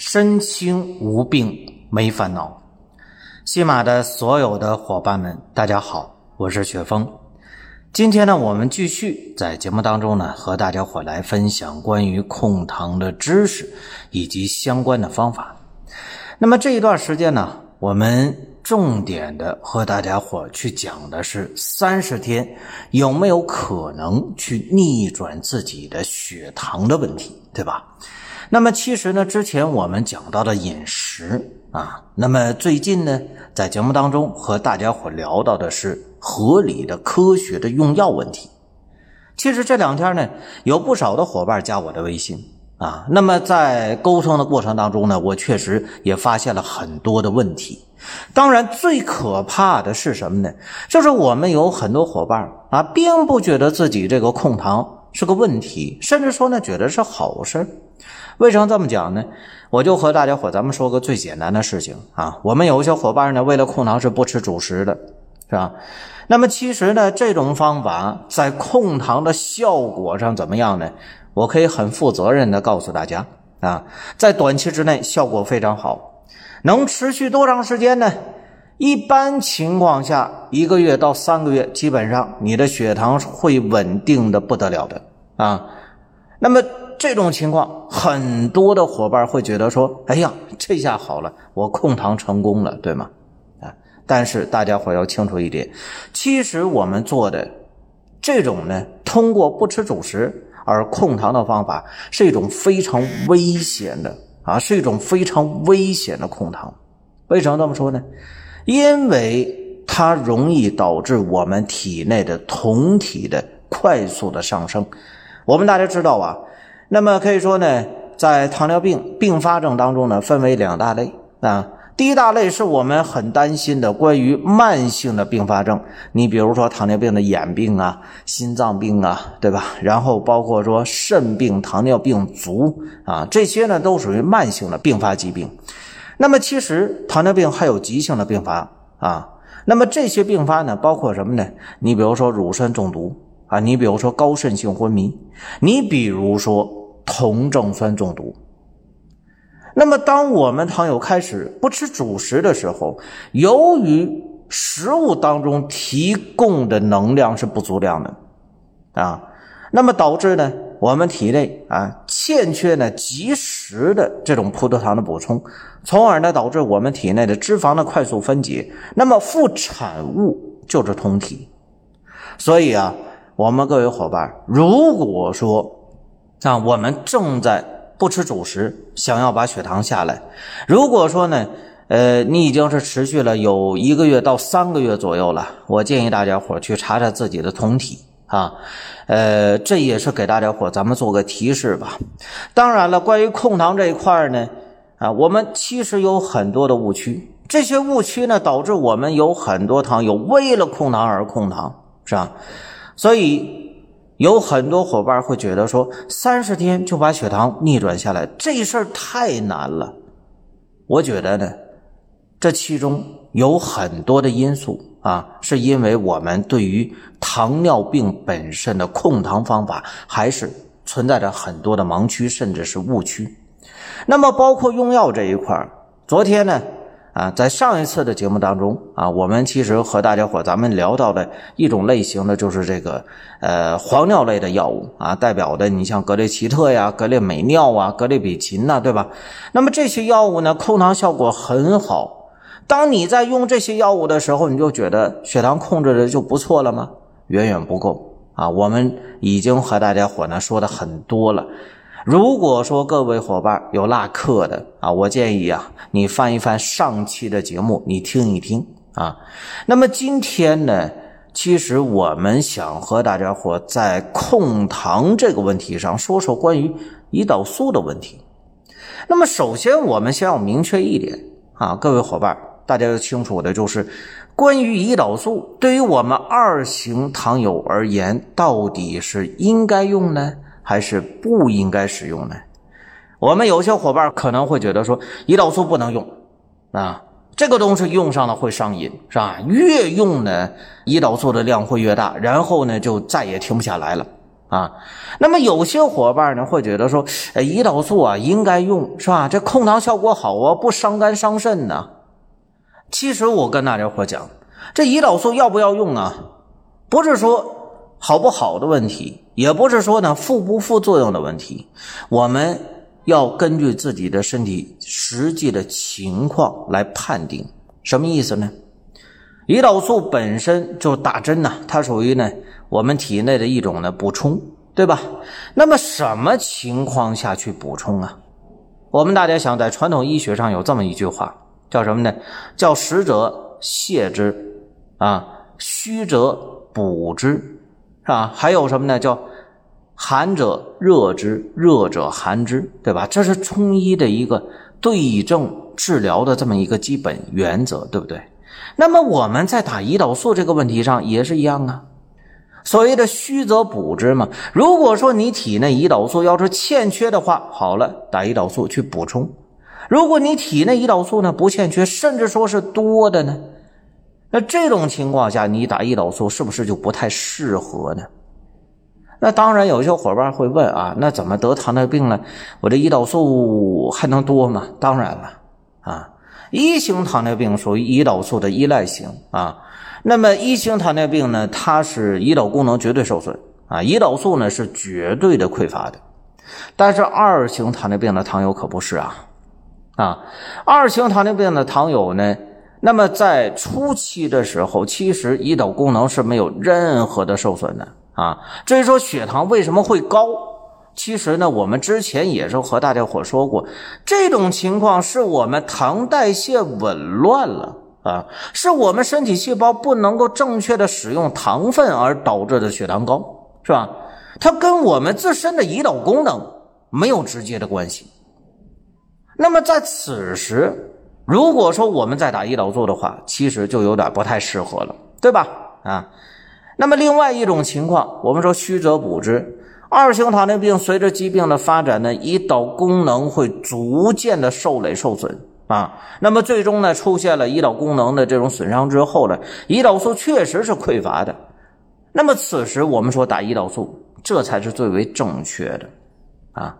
身轻无病没烦恼。西马的所有的伙伴们，大家好，我是雪峰。今天呢，我们继续在节目当中呢，和大家伙来分享关于控糖的知识以及相关的方法。那么这一段时间呢，我们重点的和大家伙去讲的是三十天有没有可能去逆转自己的血糖的问题。对吧？那么其实呢，之前我们讲到的饮食啊，那么最近呢，在节目当中和大家伙聊到的是合理的、科学的用药问题。其实这两天呢，有不少的伙伴加我的微信啊，那么在沟通的过程当中呢，我确实也发现了很多的问题。当然，最可怕的是什么呢？就是我们有很多伙伴啊，并不觉得自己这个控糖。是个问题，甚至说呢，觉得是好事为什么这么讲呢？我就和大家伙咱们说个最简单的事情啊。我们有一些伙伴呢，为了控糖是不吃主食的，是吧？那么其实呢，这种方法在控糖的效果上怎么样呢？我可以很负责任的告诉大家啊，在短期之内效果非常好，能持续多长时间呢？一般情况下，一个月到三个月，基本上你的血糖会稳定的不得了的啊。那么这种情况，很多的伙伴会觉得说：“哎呀，这下好了，我控糖成功了，对吗？”啊，但是大家伙要清楚一点，其实我们做的这种呢，通过不吃主食而控糖的方法，是一种非常危险的啊，是一种非常危险的控糖。为什么这么说呢？因为它容易导致我们体内的酮体的快速的上升。我们大家知道啊，那么可以说呢，在糖尿病并发症当中呢，分为两大类啊。第一大类是我们很担心的关于慢性的并发症，你比如说糖尿病的眼病啊、心脏病啊，对吧？然后包括说肾病、糖尿病足啊，这些呢都属于慢性的并发疾病。那么其实糖尿病还有急性的并发啊，那么这些并发呢，包括什么呢？你比如说乳酸中毒啊，你比如说高渗性昏迷，你比如说酮症酸中毒。那么当我们糖友开始不吃主食的时候，由于食物当中提供的能量是不足量的啊，那么导致呢？我们体内啊欠缺呢及时的这种葡萄糖的补充，从而呢导致我们体内的脂肪的快速分解，那么副产物就是酮体。所以啊，我们各位伙伴，如果说啊我们正在不吃主食，想要把血糖下来，如果说呢，呃你已经是持续了有一个月到三个月左右了，我建议大家伙去查查自己的酮体。啊，呃，这也是给大家伙咱们做个提示吧。当然了，关于控糖这一块呢，啊，我们其实有很多的误区，这些误区呢，导致我们有很多糖友为了控糖而控糖，是吧？所以有很多伙伴会觉得说，三十天就把血糖逆转下来，这事儿太难了。我觉得呢，这其中有很多的因素。啊，是因为我们对于糖尿病本身的控糖方法还是存在着很多的盲区，甚至是误区。那么，包括用药这一块昨天呢，啊，在上一次的节目当中啊，我们其实和大家伙咱们聊到的一种类型的，就是这个呃黄尿类的药物啊，代表的你像格列齐特呀、格列美尿啊、格列比嗪呐，对吧？那么这些药物呢，控糖效果很好。当你在用这些药物的时候，你就觉得血糖控制的就不错了吗？远远不够啊！我们已经和大家伙呢说的很多了。如果说各位伙伴有落课的啊，我建议啊，你翻一翻上期的节目，你听一听啊。那么今天呢，其实我们想和大家伙在控糖这个问题上说说关于胰岛素的问题。那么首先，我们先要明确一点。啊，各位伙伴，大家要清楚的就是，关于胰岛素，对于我们二型糖友而言，到底是应该用呢，还是不应该使用呢？我们有些伙伴可能会觉得说，胰岛素不能用啊，这个东西用上了会上瘾，是吧？越用呢，胰岛素的量会越大，然后呢，就再也停不下来了啊。那么有些伙伴呢会觉得说，哎，胰岛素啊应该用，是吧？这控糖效果好啊，不伤肝伤肾呢。其实我跟大家伙讲，这胰岛素要不要用啊？不是说好不好的问题，也不是说呢副不副作用的问题，我们。要根据自己的身体实际的情况来判定，什么意思呢？胰岛素本身就打针呢，它属于呢我们体内的一种呢补充，对吧？那么什么情况下去补充啊？我们大家想，在传统医学上有这么一句话，叫什么呢？叫实者泻之，啊，虚者补之，啊？还有什么呢？叫寒者热之，热者寒之，对吧？这是中医的一个对症治疗的这么一个基本原则，对不对？那么我们在打胰岛素这个问题上也是一样啊。所谓的虚则补之嘛。如果说你体内胰岛素要是欠缺的话，好了，打胰岛素去补充；如果你体内胰岛素呢不欠缺，甚至说是多的呢，那这种情况下，你打胰岛素是不是就不太适合呢？那当然，有些伙伴会问啊，那怎么得糖尿病呢？我这胰岛素还能多吗？当然了，啊，一型糖尿病属于胰岛素的依赖型啊。那么一型糖尿病呢，它是胰岛功能绝对受损啊，胰岛素呢是绝对的匮乏的。但是二型糖尿病的糖友可不是啊，啊，二型糖尿病的糖友呢，那么在初期的时候，其实胰岛功能是没有任何的受损的。啊，至于说血糖为什么会高，其实呢，我们之前也是和大家伙说过，这种情况是我们糖代谢紊乱了啊，是我们身体细胞不能够正确的使用糖分而导致的血糖高，是吧？它跟我们自身的胰岛功能没有直接的关系。那么在此时，如果说我们在打胰岛素的话，其实就有点不太适合了，对吧？啊。那么，另外一种情况，我们说虚则补之。二型糖尿病随着疾病的发展呢，胰岛功能会逐渐的受累受损啊。那么最终呢，出现了胰岛功能的这种损伤之后呢，胰岛素确实是匮乏的。那么此时我们说打胰岛素，这才是最为正确的啊。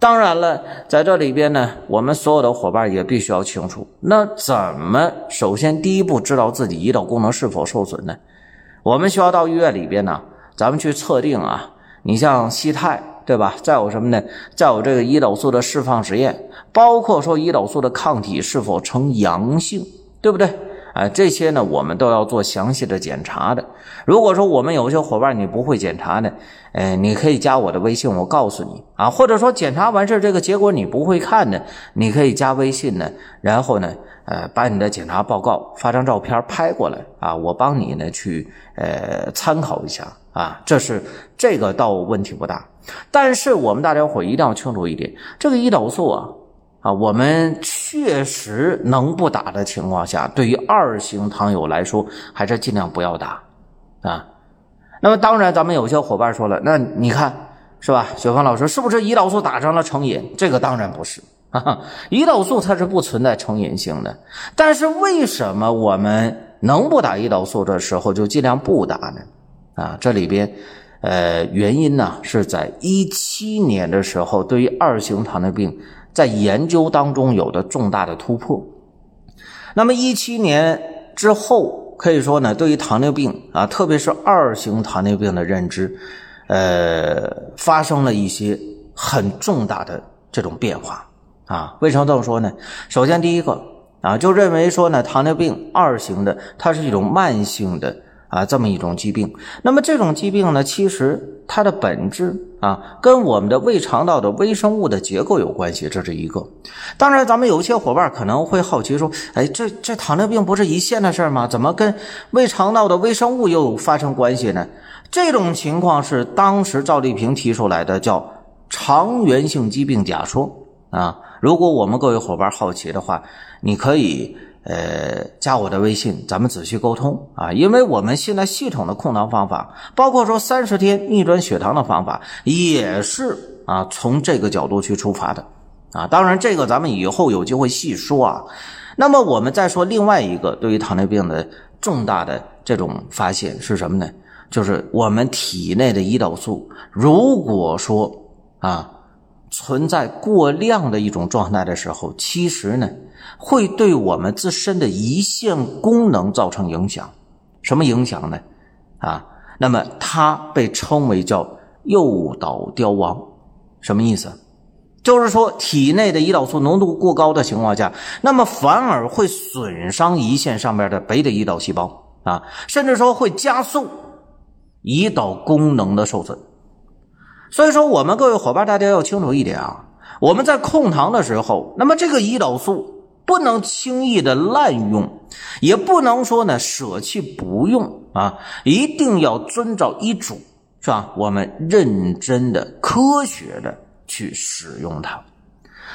当然了，在这里边呢，我们所有的伙伴也必须要清楚，那怎么首先第一步知道自己胰岛功能是否受损呢？我们需要到医院里边呢，咱们去测定啊。你像西肽，对吧？再有什么呢？再有这个胰岛素的释放实验，包括说胰岛素的抗体是否呈阳性，对不对？哎，这些呢，我们都要做详细的检查的。如果说我们有些伙伴你不会检查呢，哎，你可以加我的微信，我告诉你啊。或者说检查完事这个结果你不会看呢，你可以加微信呢，然后呢。呃，把你的检查报告发张照片拍过来啊，我帮你呢去呃参考一下啊，这是这个倒问题不大。但是我们大家伙一定要清楚一点，这个胰岛素啊啊，我们确实能不打的情况下，对于二型糖友来说，还是尽量不要打啊。那么当然，咱们有些伙伴说了，那你看是吧？雪峰老师是不是胰岛素打上了成瘾？这个当然不是。啊，胰岛素它是不存在成瘾性的，但是为什么我们能不打胰岛素的时候就尽量不打呢？啊，这里边，呃，原因呢是在一七年的时候，对于二型糖尿病在研究当中有的重大的突破。那么一七年之后，可以说呢，对于糖尿病啊，特别是二型糖尿病的认知，呃，发生了一些很重大的这种变化。啊，为什么这么说呢？首先，第一个啊，就认为说呢，糖尿病二型的，它是一种慢性的啊这么一种疾病。那么这种疾病呢，其实它的本质啊，跟我们的胃肠道的微生物的结构有关系，这是一个。当然，咱们有一些伙伴可能会好奇说，哎，这这糖尿病不是一线的事吗？怎么跟胃肠道的微生物又发生关系呢？这种情况是当时赵丽萍提出来的，叫肠源性疾病假说。啊。如果我们各位伙伴好奇的话，你可以呃加我的微信，咱们仔细沟通啊。因为我们现在系统的控糖方法，包括说三十天逆转血糖的方法，也是啊从这个角度去出发的啊。当然，这个咱们以后有机会细说啊。那么我们再说另外一个对于糖尿病的重大的这种发现是什么呢？就是我们体内的胰岛素，如果说啊。存在过量的一种状态的时候，其实呢，会对我们自身的胰腺功能造成影响。什么影响呢？啊，那么它被称为叫诱导凋亡。什么意思？就是说体内的胰岛素浓度过高的情况下，那么反而会损伤胰腺上面的贝塔胰岛细胞啊，甚至说会加速胰岛功能的受损。所以说，我们各位伙伴，大家要清楚一点啊，我们在控糖的时候，那么这个胰岛素不能轻易的滥用，也不能说呢舍弃不用啊，一定要遵照医嘱，是吧？我们认真的、科学的去使用它，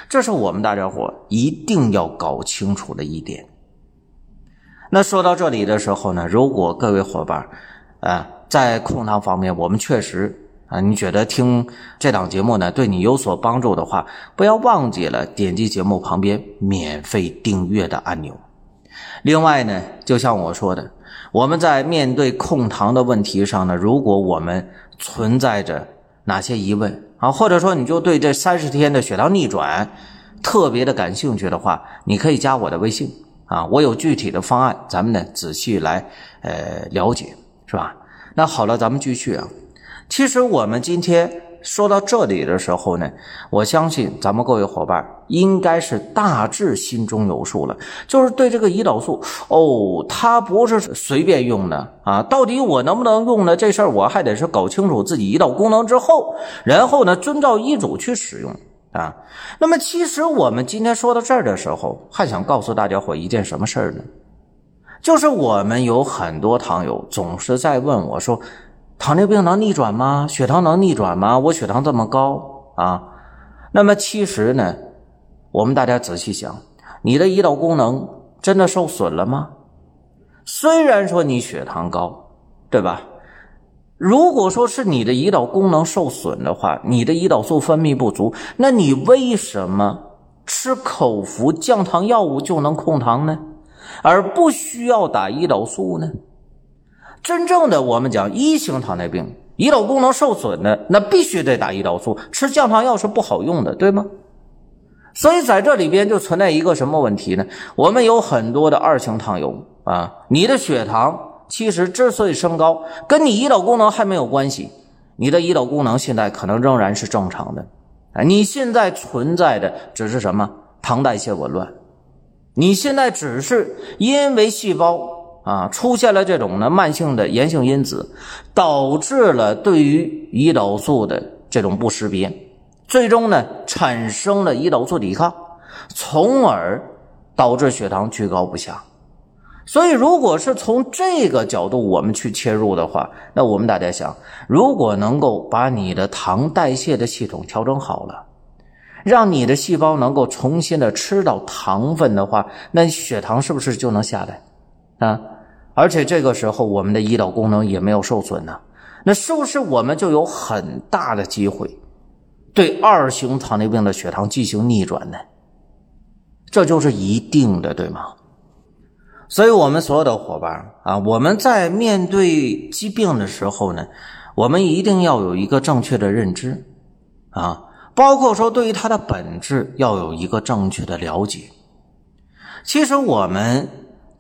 这是我们大家伙一定要搞清楚的一点。那说到这里的时候呢，如果各位伙伴啊，在控糖方面，我们确实。啊，你觉得听这档节目呢对你有所帮助的话，不要忘记了点击节目旁边免费订阅的按钮。另外呢，就像我说的，我们在面对控糖的问题上呢，如果我们存在着哪些疑问啊，或者说你就对这三十天的血糖逆转特别的感兴趣的话，你可以加我的微信啊，我有具体的方案，咱们呢仔细来呃了解，是吧？那好了，咱们继续啊。其实我们今天说到这里的时候呢，我相信咱们各位伙伴应该是大致心中有数了。就是对这个胰岛素哦，它不是随便用的啊，到底我能不能用呢？这事儿我还得是搞清楚自己胰岛功能之后，然后呢，遵照医嘱去使用啊。那么，其实我们今天说到这儿的时候，还想告诉大家伙一件什么事儿呢？就是我们有很多糖友总是在问我说。糖尿病能逆转吗？血糖能逆转吗？我血糖这么高啊！那么其实呢，我们大家仔细想，你的胰岛功能真的受损了吗？虽然说你血糖高，对吧？如果说是你的胰岛功能受损的话，你的胰岛素分泌不足，那你为什么吃口服降糖药物就能控糖呢？而不需要打胰岛素呢？真正的我们讲一型糖尿病，胰岛功能受损的，那必须得打胰岛素，吃降糖药是不好用的，对吗？所以在这里边就存在一个什么问题呢？我们有很多的二型糖友啊，你的血糖其实之所以升高，跟你胰岛功能还没有关系，你的胰岛功能现在可能仍然是正常的，啊，你现在存在的只是什么糖代谢紊乱，你现在只是因为细胞。啊，出现了这种呢慢性的炎性因子，导致了对于胰岛素的这种不识别，最终呢产生了胰岛素抵抗，从而导致血糖居高不下。所以，如果是从这个角度我们去切入的话，那我们大家想，如果能够把你的糖代谢的系统调整好了，让你的细胞能够重新的吃到糖分的话，那血糖是不是就能下来？啊？而且这个时候，我们的胰岛功能也没有受损呢，那是不是我们就有很大的机会对二型糖尿病的血糖进行逆转呢？这就是一定的，对吗？所以，我们所有的伙伴啊，我们在面对疾病的时候呢，我们一定要有一个正确的认知啊，包括说对于它的本质要有一个正确的了解。其实我们。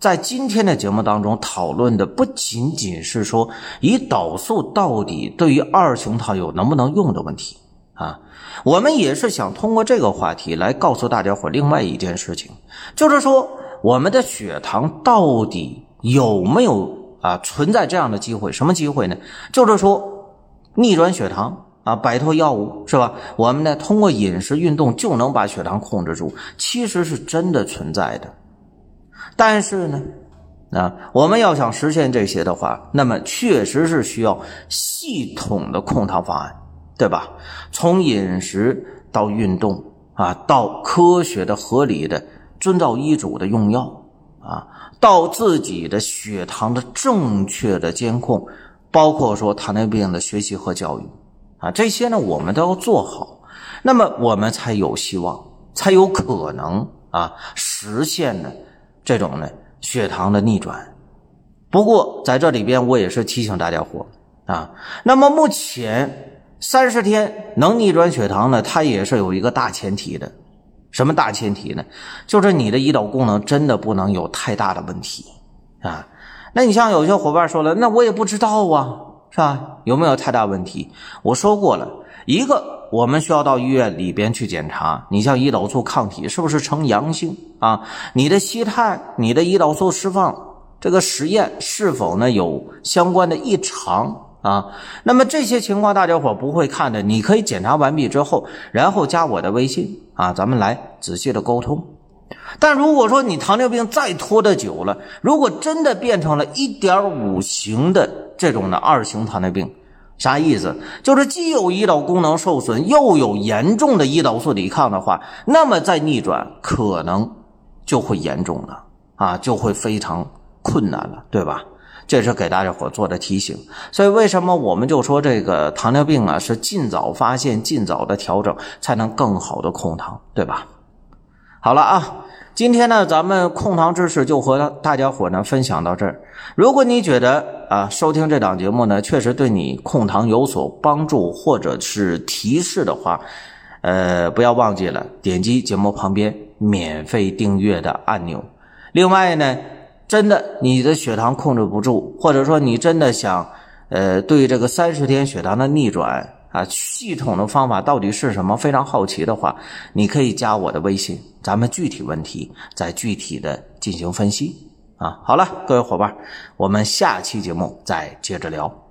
在今天的节目当中讨论的不仅仅是说胰岛素到底对于二型糖友能不能用的问题啊，我们也是想通过这个话题来告诉大家伙另外一件事情，就是说我们的血糖到底有没有啊存在这样的机会？什么机会呢？就是说逆转血糖啊，摆脱药物是吧？我们呢通过饮食运动就能把血糖控制住，其实是真的存在的。但是呢，啊，我们要想实现这些的话，那么确实是需要系统的控糖方案，对吧？从饮食到运动啊，到科学的、合理的遵照医嘱的用药啊，到自己的血糖的正确的监控，包括说糖尿病的学习和教育啊，这些呢我们都要做好，那么我们才有希望，才有可能啊实现呢这种呢血糖的逆转。不过在这里边，我也是提醒大家伙啊，那么目前。三十天能逆转血糖呢？它也是有一个大前提的，什么大前提呢？就是你的胰岛功能真的不能有太大的问题啊。那你像有些伙伴说了，那我也不知道啊，是吧？有没有太大问题？我说过了，一个我们需要到医院里边去检查，你像胰岛素抗体是不是呈阳性啊？你的吸碳、你的胰岛素释放这个实验是否呢有相关的异常？啊，那么这些情况大家伙不会看的，你可以检查完毕之后，然后加我的微信啊，咱们来仔细的沟通。但如果说你糖尿病再拖得久了，如果真的变成了一点五型的这种的二型糖尿病，啥意思？就是既有胰岛功能受损，又有严重的胰岛素抵抗的话，那么再逆转可能就会严重了啊，就会非常困难了，对吧？这是给大家伙做的提醒，所以为什么我们就说这个糖尿病啊是尽早发现、尽早的调整，才能更好的控糖，对吧？好了啊，今天呢咱们控糖知识就和大家伙呢分享到这儿。如果你觉得啊收听这档节目呢确实对你控糖有所帮助或者是提示的话，呃，不要忘记了点击节目旁边免费订阅的按钮。另外呢。真的，你的血糖控制不住，或者说你真的想，呃，对这个三十天血糖的逆转啊，系统的方法到底是什么？非常好奇的话，你可以加我的微信，咱们具体问题再具体的进行分析啊。好了，各位伙伴，我们下期节目再接着聊。